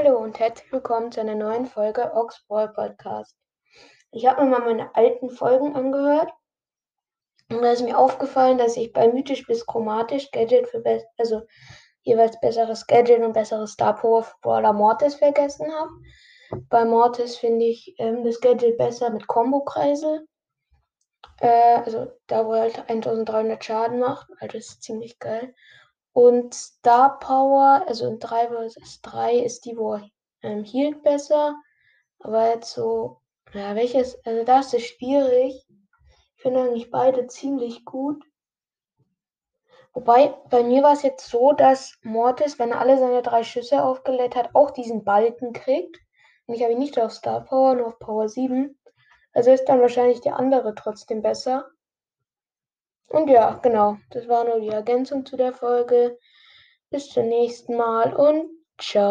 Hallo und herzlich willkommen zu einer neuen Folge Ox Brawl Podcast. Ich habe mir mal meine alten Folgen angehört und da ist mir aufgefallen, dass ich bei mythisch bis chromatisch Gadget für be also jeweils besseres Gadget und besseres Star Power für Brawler Mortis vergessen habe. Bei Mortis finde ich ähm, das Gadget besser mit Combo-Kreisel. Äh, also da, wo er halt 1300 Schaden macht. Also ist ziemlich geil. Und Star Power, also in 3 vs 3 ist die, wo ähm, hielt besser. Aber jetzt so, ja, welches, also das ist schwierig. Ich finde eigentlich beide ziemlich gut. Wobei, bei mir war es jetzt so, dass Mortis, wenn er alle seine drei Schüsse aufgelädt hat, auch diesen Balken kriegt. Und ich habe ihn nicht auf Star Power, nur auf Power 7. Also ist dann wahrscheinlich die andere trotzdem besser. Und ja, genau, das war nur die Ergänzung zu der Folge. Bis zum nächsten Mal und ciao.